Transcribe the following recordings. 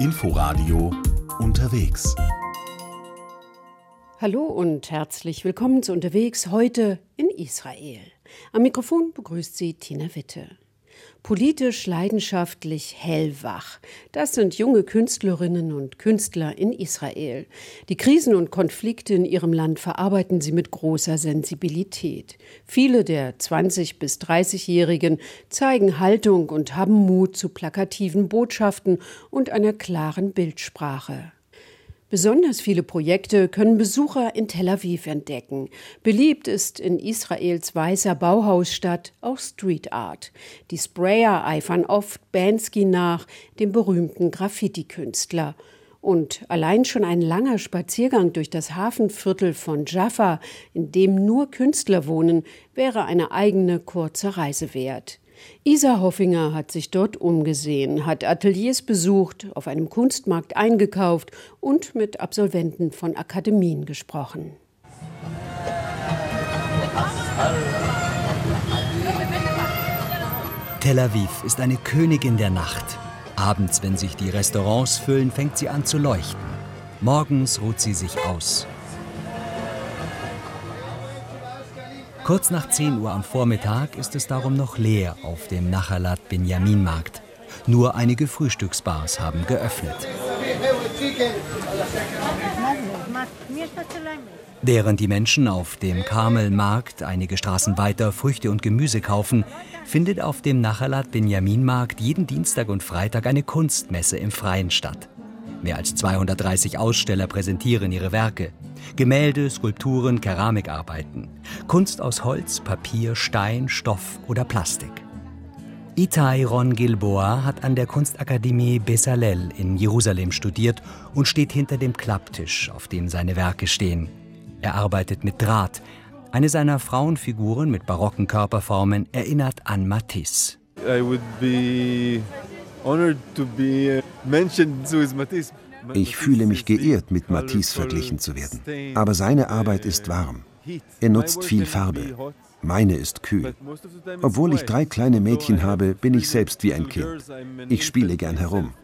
Inforadio unterwegs. Hallo und herzlich willkommen zu Unterwegs heute in Israel. Am Mikrofon begrüßt Sie Tina Witte. Politisch, leidenschaftlich, hellwach. Das sind junge Künstlerinnen und Künstler in Israel. Die Krisen und Konflikte in ihrem Land verarbeiten sie mit großer Sensibilität. Viele der 20- bis 30-Jährigen zeigen Haltung und haben Mut zu plakativen Botschaften und einer klaren Bildsprache. Besonders viele Projekte können Besucher in Tel Aviv entdecken. Beliebt ist in Israels weißer Bauhausstadt auch Street Art. Die Sprayer eifern oft Bansky nach, dem berühmten Graffiti-Künstler. Und allein schon ein langer Spaziergang durch das Hafenviertel von Jaffa, in dem nur Künstler wohnen, wäre eine eigene kurze Reise wert. Isa Hoffinger hat sich dort umgesehen, hat Ateliers besucht, auf einem Kunstmarkt eingekauft und mit Absolventen von Akademien gesprochen. Tel Aviv ist eine Königin der Nacht. Abends, wenn sich die Restaurants füllen, fängt sie an zu leuchten. Morgens ruht sie sich aus. Kurz nach 10 Uhr am Vormittag ist es darum noch leer auf dem Nachalat Benjamin Markt. Nur einige Frühstücksbars haben geöffnet. Während die Menschen auf dem Karmelmarkt einige Straßen weiter Früchte und Gemüse kaufen, findet auf dem Nachalat Benjamin Markt jeden Dienstag und Freitag eine Kunstmesse im Freien statt. Mehr als 230 Aussteller präsentieren ihre Werke. Gemälde, Skulpturen, Keramikarbeiten. Kunst aus Holz, Papier, Stein, Stoff oder Plastik. Itai Ron Gilboa hat an der Kunstakademie Bezalel in Jerusalem studiert und steht hinter dem Klapptisch, auf dem seine Werke stehen. Er arbeitet mit Draht. Eine seiner Frauenfiguren mit barocken Körperformen erinnert an Matisse. I would be ich fühle mich geehrt, mit Matisse verglichen zu werden. Aber seine Arbeit ist warm. Er nutzt viel Farbe. Meine ist kühl. Obwohl ich drei kleine Mädchen habe, bin ich selbst wie ein Kind. Ich spiele gern herum.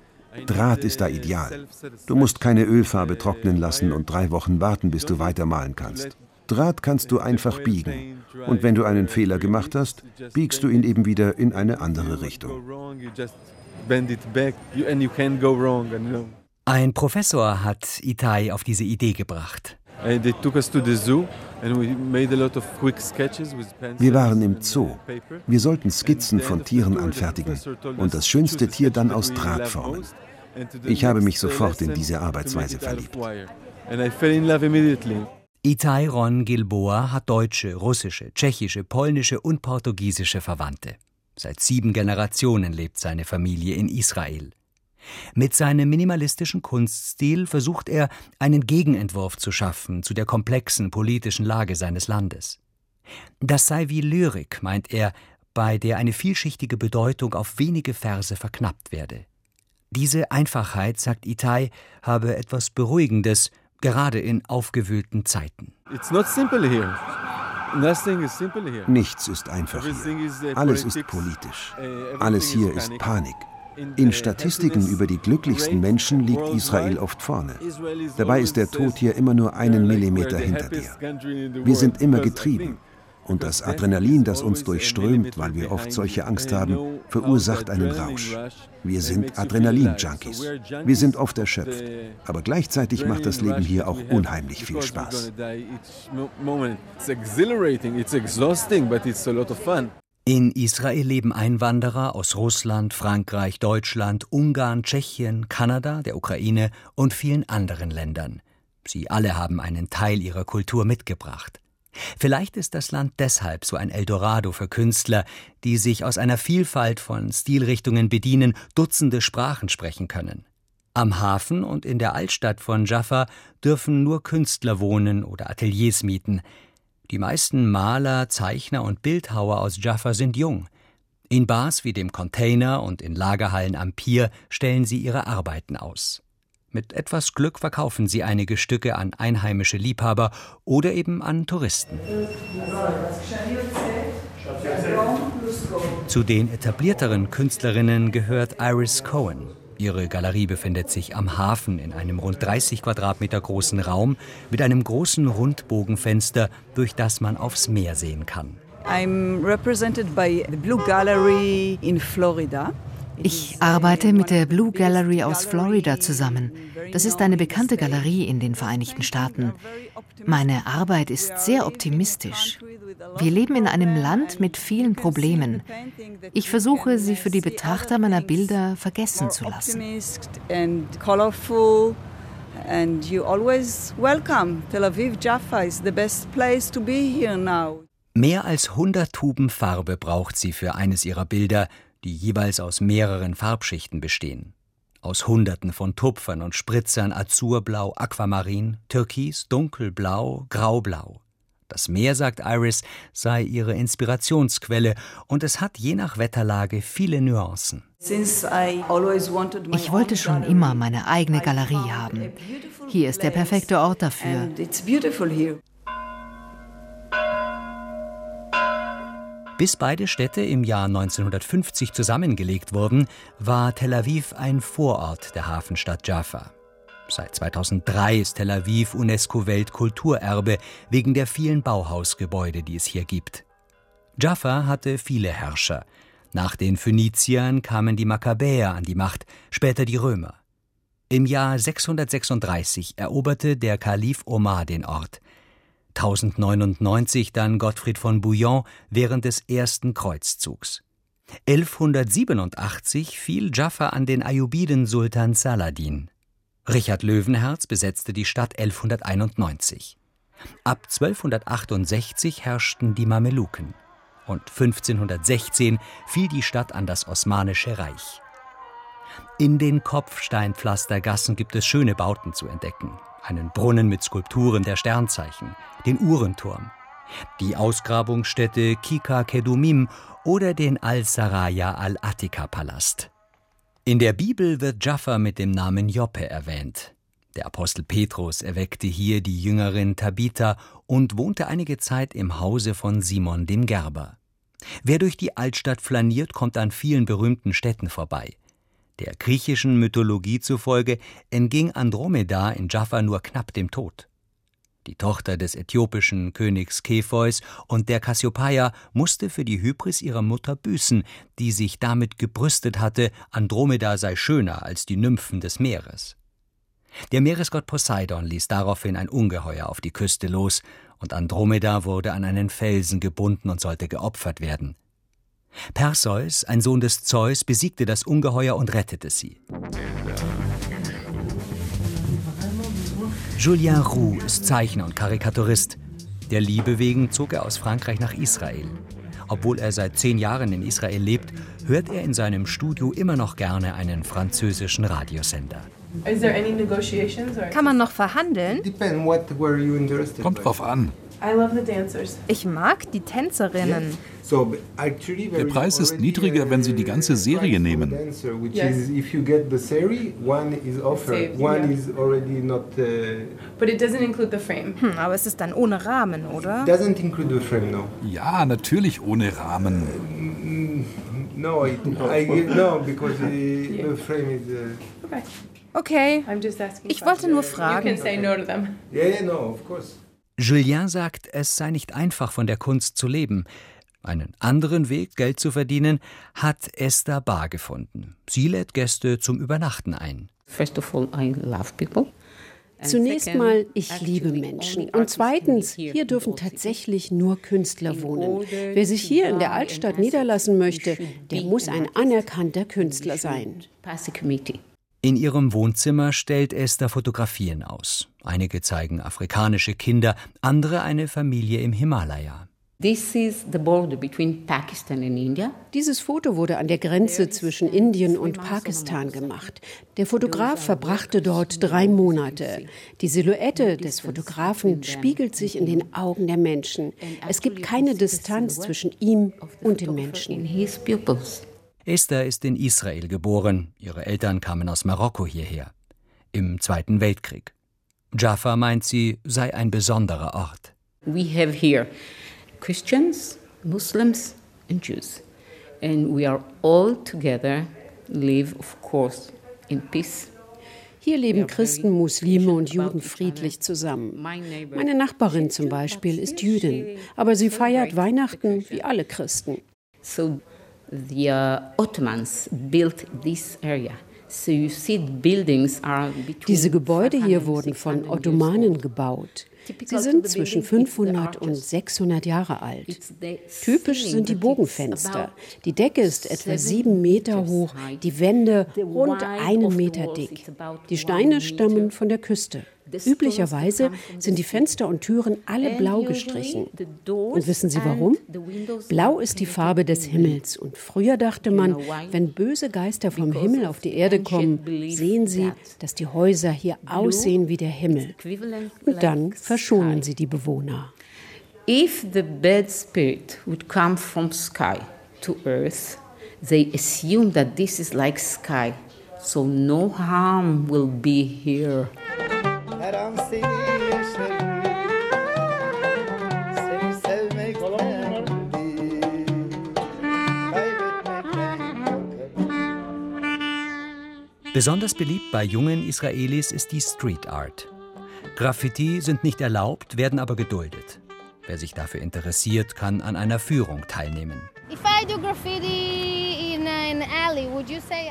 Draht ist da ideal. Du musst keine Ölfarbe trocknen lassen und drei Wochen warten, bis du weitermalen kannst. Draht kannst du einfach biegen. Und wenn du einen Fehler gemacht hast, biegst du ihn eben wieder in eine andere Richtung Ein Professor hat Itai auf diese Idee gebracht. Wir waren im Zoo. Wir sollten Skizzen von Tieren anfertigen und das schönste Tier dann aus Draht formen. Ich habe mich sofort in diese Arbeitsweise verliebt. Itai Ron Gilboa hat deutsche, russische, tschechische, polnische und portugiesische Verwandte. Seit sieben Generationen lebt seine Familie in Israel. Mit seinem minimalistischen Kunststil versucht er, einen Gegenentwurf zu schaffen zu der komplexen politischen Lage seines Landes. Das sei wie Lyrik, meint er, bei der eine vielschichtige Bedeutung auf wenige Verse verknappt werde. Diese Einfachheit, sagt Itai, habe etwas Beruhigendes, gerade in aufgewühlten Zeiten. It's not simple here. Nichts ist einfach hier. Alles ist politisch. Alles hier ist Panik. In Statistiken über die glücklichsten Menschen liegt Israel oft vorne. Dabei ist der Tod hier immer nur einen Millimeter hinter dir. Wir sind immer getrieben. Und das Adrenalin, das uns durchströmt, weil wir oft solche Angst haben, verursacht einen Rausch. Wir sind Adrenalin-Junkies. Wir sind oft erschöpft. Aber gleichzeitig macht das Leben hier auch unheimlich viel Spaß. In Israel leben Einwanderer aus Russland, Frankreich, Deutschland, Ungarn, Tschechien, Kanada, der Ukraine und vielen anderen Ländern. Sie alle haben einen Teil ihrer Kultur mitgebracht. Vielleicht ist das Land deshalb so ein Eldorado für Künstler, die sich aus einer Vielfalt von Stilrichtungen bedienen, Dutzende Sprachen sprechen können. Am Hafen und in der Altstadt von Jaffa dürfen nur Künstler wohnen oder Ateliers mieten. Die meisten Maler, Zeichner und Bildhauer aus Jaffa sind jung. In Bars wie dem Container und in Lagerhallen am Pier stellen sie ihre Arbeiten aus. Mit etwas Glück verkaufen sie einige Stücke an einheimische Liebhaber oder eben an Touristen. Zu den etablierteren Künstlerinnen gehört Iris Cohen. Ihre Galerie befindet sich am Hafen in einem rund 30 Quadratmeter großen Raum mit einem großen Rundbogenfenster, durch das man aufs Meer sehen kann. I'm represented by the Blue Gallery in Florida. Ich arbeite mit der Blue Gallery aus Florida zusammen. Das ist eine bekannte Galerie in den Vereinigten Staaten. Meine Arbeit ist sehr optimistisch. Wir leben in einem Land mit vielen Problemen. Ich versuche, sie für die Betrachter meiner Bilder vergessen zu lassen. And you always welcome. Tel Aviv Jaffa is the best place to be here now. Mehr als 100 Tuben Farbe braucht sie für eines ihrer Bilder, die jeweils aus mehreren Farbschichten bestehen. Aus Hunderten von Tupfern und Spritzern Azurblau, Aquamarin, Türkis, Dunkelblau, Graublau. Das Meer, sagt Iris, sei ihre Inspirationsquelle und es hat je nach Wetterlage viele Nuancen. Ich wollte schon immer meine eigene Galerie haben. Hier ist der perfekte Ort dafür. Bis beide Städte im Jahr 1950 zusammengelegt wurden, war Tel Aviv ein Vorort der Hafenstadt Jaffa. Seit 2003 ist Tel Aviv UNESCO-Weltkulturerbe wegen der vielen Bauhausgebäude, die es hier gibt. Jaffa hatte viele Herrscher. Nach den Phöniziern kamen die Makkabäer an die Macht, später die Römer. Im Jahr 636 eroberte der Kalif Omar den Ort. 1099 dann Gottfried von Bouillon während des ersten Kreuzzugs. 1187 fiel Jaffa an den Ayyubiden Sultan Saladin. Richard Löwenherz besetzte die Stadt 1191. Ab 1268 herrschten die Mameluken und 1516 fiel die Stadt an das Osmanische Reich. In den Kopfsteinpflastergassen gibt es schöne Bauten zu entdecken einen Brunnen mit Skulpturen der Sternzeichen, den Uhrenturm, die Ausgrabungsstätte Kika Kedumim oder den Al-Saraya al-Attika-Palast. In der Bibel wird Jaffa mit dem Namen Joppe erwähnt. Der Apostel Petrus erweckte hier die Jüngerin Tabitha und wohnte einige Zeit im Hause von Simon dem Gerber. Wer durch die Altstadt flaniert, kommt an vielen berühmten Städten vorbei. Der griechischen Mythologie zufolge entging Andromeda in Jaffa nur knapp dem Tod. Die Tochter des äthiopischen Königs Kepheus und der Kassiopeia musste für die Hybris ihrer Mutter büßen, die sich damit gebrüstet hatte, Andromeda sei schöner als die Nymphen des Meeres. Der Meeresgott Poseidon ließ daraufhin ein Ungeheuer auf die Küste los, und Andromeda wurde an einen Felsen gebunden und sollte geopfert werden. Perseus, ein Sohn des Zeus, besiegte das Ungeheuer und rettete sie. Julien Roux ist Zeichner und Karikaturist. Der Liebe wegen zog er aus Frankreich nach Israel. Obwohl er seit zehn Jahren in Israel lebt, hört er in seinem Studio immer noch gerne einen französischen Radiosender. Kann man noch verhandeln? Kommt drauf an. Ich mag die Tänzerinnen. Der Preis ist niedriger, wenn Sie die ganze Serie nehmen. Hm, aber es ist dann ohne Rahmen, oder? Ja, natürlich ohne Rahmen. No, Okay. Ich wollte nur fragen. Julien sagt, es sei nicht einfach, von der Kunst zu leben. Einen anderen Weg, Geld zu verdienen, hat Esther Bar gefunden. Sie lädt Gäste zum Übernachten ein. Zunächst mal, ich liebe Menschen. Und zweitens, hier dürfen tatsächlich nur Künstler wohnen. Wer sich hier in der Altstadt niederlassen möchte, der muss ein anerkannter Künstler sein. In ihrem Wohnzimmer stellt Esther Fotografien aus. Einige zeigen afrikanische Kinder, andere eine Familie im Himalaya. Dieses Foto wurde an der Grenze zwischen Indien und Pakistan gemacht. Der Fotograf verbrachte dort drei Monate. Die Silhouette des Fotografen spiegelt sich in den Augen der Menschen. Es gibt keine Distanz zwischen ihm und den Menschen. Esther ist in Israel geboren. Ihre Eltern kamen aus Marokko hierher. Im Zweiten Weltkrieg. Jaffa meint sie, sei ein besonderer Ort. We have here Christians, Muslims and Jews. And we are all together live, of course, in peace. Hier leben Christen, Muslime und Juden friedlich zusammen. Meine Nachbarin zum Beispiel ist Jüdin, aber sie feiert Weihnachten wie alle Christen. So the uh, Ottomans built this area. Diese Gebäude hier wurden von Ottomanen gebaut. Sie sind zwischen 500 und 600 Jahre alt. Typisch sind die Bogenfenster. Die Decke ist etwa sieben Meter hoch, die Wände rund einen Meter dick. Die Steine stammen von der Küste. Üblicherweise sind die Fenster und Türen alle blau gestrichen. Und wissen Sie warum? Blau ist die Farbe des Himmels. Und früher dachte man, wenn böse Geister vom Himmel auf die Erde kommen, sehen sie, dass die Häuser hier aussehen wie der Himmel. Und dann verschonen sie die Bewohner. If the bad spirit would come from sky to earth, they assume that this is like sky, so no harm will be here. An seni yaşarım Seni Besonders beliebt bei jungen Israelis ist die Street Art. Graffiti sind nicht erlaubt, werden aber geduldet. Wer sich dafür interessiert, kann an einer Führung teilnehmen. If I do graffiti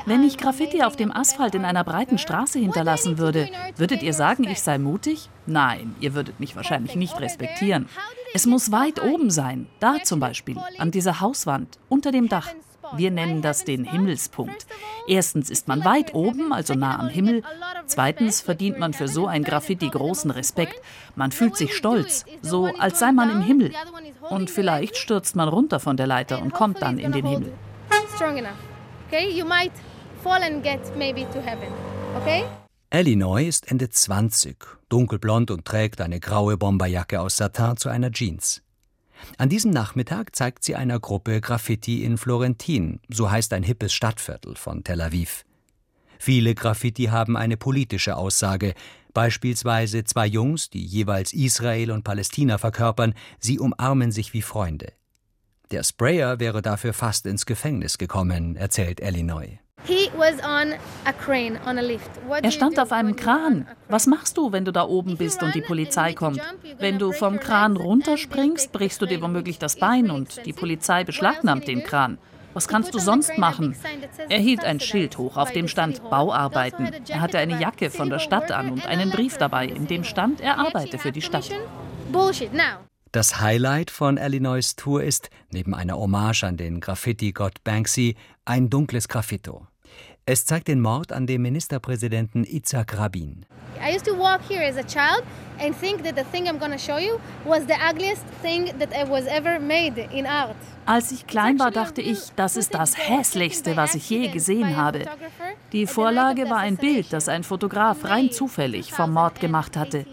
wenn ich Graffiti auf dem Asphalt in einer breiten Straße hinterlassen würde, würdet ihr sagen, ich sei mutig? Nein, ihr würdet mich wahrscheinlich nicht respektieren. Es muss weit oben sein, da zum Beispiel, an dieser Hauswand, unter dem Dach. Wir nennen das den Himmelspunkt. Erstens ist man weit oben, also nah am Himmel. Zweitens verdient man für so ein Graffiti großen Respekt. Man fühlt sich stolz, so als sei man im Himmel. Und vielleicht stürzt man runter von der Leiter und kommt dann in den Himmel. Okay, you might fall and get maybe to heaven. Okay? Illinois ist Ende 20, dunkelblond und trägt eine graue Bomberjacke aus Satin zu einer Jeans. An diesem Nachmittag zeigt sie einer Gruppe Graffiti in Florentin, so heißt ein hippes Stadtviertel von Tel Aviv. Viele Graffiti haben eine politische Aussage, beispielsweise zwei Jungs, die jeweils Israel und Palästina verkörpern, sie umarmen sich wie Freunde. Der Sprayer wäre dafür fast ins Gefängnis gekommen, erzählt Illinois. Er stand auf einem Kran. Was machst du, wenn du da oben bist und die Polizei kommt? Wenn du vom Kran runterspringst, brichst du dir womöglich das Bein und die Polizei beschlagnahmt den Kran. Was kannst du sonst machen? Er hielt ein Schild hoch, auf dem stand Bauarbeiten. Er hatte eine Jacke von der Stadt an und einen Brief dabei, in dem stand, er arbeite für die Stadt. Das Highlight von Illinois Tour ist, neben einer Hommage an den Graffiti-Gott Banksy, ein dunkles Graffito. Es zeigt den Mord an dem Ministerpräsidenten Itzhak Rabin. I used to walk here as a child and think that the thing I'm going to show you was the ugliest thing that was ever made in art. Als ich klein war, dachte ich, das ist das hässlichste, was ich je gesehen habe. Die Vorlage war ein Bild, das ein Fotograf rein zufällig vom Mord gemacht hatte.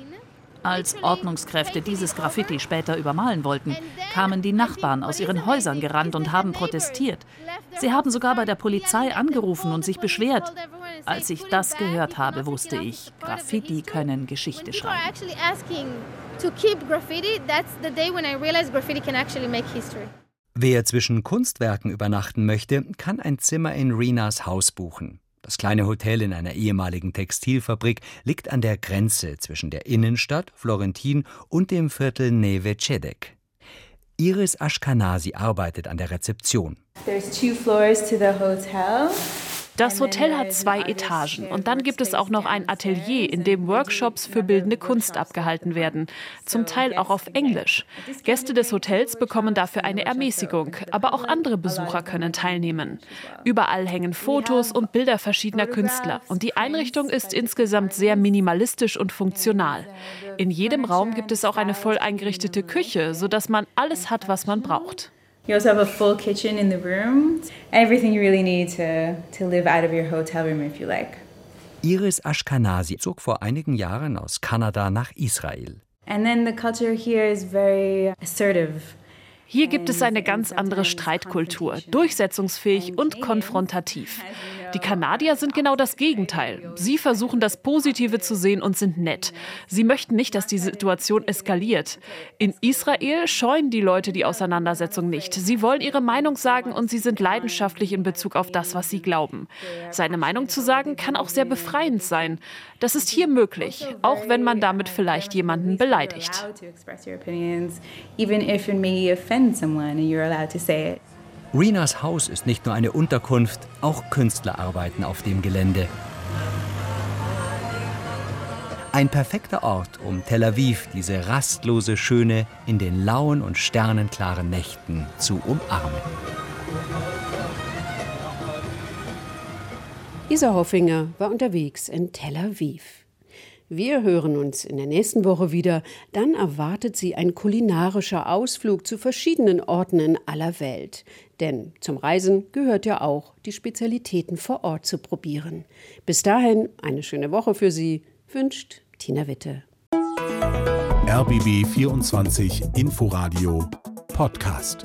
Als Ordnungskräfte dieses Graffiti später übermalen wollten, kamen die Nachbarn aus ihren Häusern gerannt und haben protestiert. Sie haben sogar bei der Polizei angerufen und sich beschwert. Als ich das gehört habe, wusste ich, Graffiti können Geschichte schreiben. Wer zwischen Kunstwerken übernachten möchte, kann ein Zimmer in Rinas Haus buchen. Das kleine Hotel in einer ehemaligen Textilfabrik liegt an der Grenze zwischen der Innenstadt Florentin und dem Viertel Neve Cedek. Iris Ashkanasi arbeitet an der Rezeption. There's two floors to the hotel. Das Hotel hat zwei Etagen und dann gibt es auch noch ein Atelier, in dem Workshops für bildende Kunst abgehalten werden, zum Teil auch auf Englisch. Gäste des Hotels bekommen dafür eine Ermäßigung, aber auch andere Besucher können teilnehmen. Überall hängen Fotos und Bilder verschiedener Künstler und die Einrichtung ist insgesamt sehr minimalistisch und funktional. In jedem Raum gibt es auch eine voll eingerichtete Küche, sodass man alles hat, was man braucht. You also have a full kitchen in the room. Everything you really need to, to live out of your hotel room if you like. Iris Ashkanasi zog vor einigen Jahren aus Kanada nach Israel. And then the culture here is very assertive. Hier gibt es eine ganz andere Streitkultur, durchsetzungsfähig und konfrontativ. Die Kanadier sind genau das Gegenteil. Sie versuchen das Positive zu sehen und sind nett. Sie möchten nicht, dass die Situation eskaliert. In Israel scheuen die Leute die Auseinandersetzung nicht. Sie wollen ihre Meinung sagen und sie sind leidenschaftlich in Bezug auf das, was sie glauben. Seine Meinung zu sagen kann auch sehr befreiend sein. Das ist hier möglich, auch wenn man damit vielleicht jemanden beleidigt. Rinas Haus ist nicht nur eine Unterkunft, auch Künstler arbeiten auf dem Gelände. Ein perfekter Ort, um Tel Aviv, diese rastlose Schöne, in den lauen und sternenklaren Nächten zu umarmen. Isa Hoffinger war unterwegs in Tel Aviv. Wir hören uns in der nächsten Woche wieder. Dann erwartet Sie ein kulinarischer Ausflug zu verschiedenen Orten in aller Welt. Denn zum Reisen gehört ja auch, die Spezialitäten vor Ort zu probieren. Bis dahin eine schöne Woche für Sie, wünscht Tina Witte. RBB 24 Inforadio Podcast.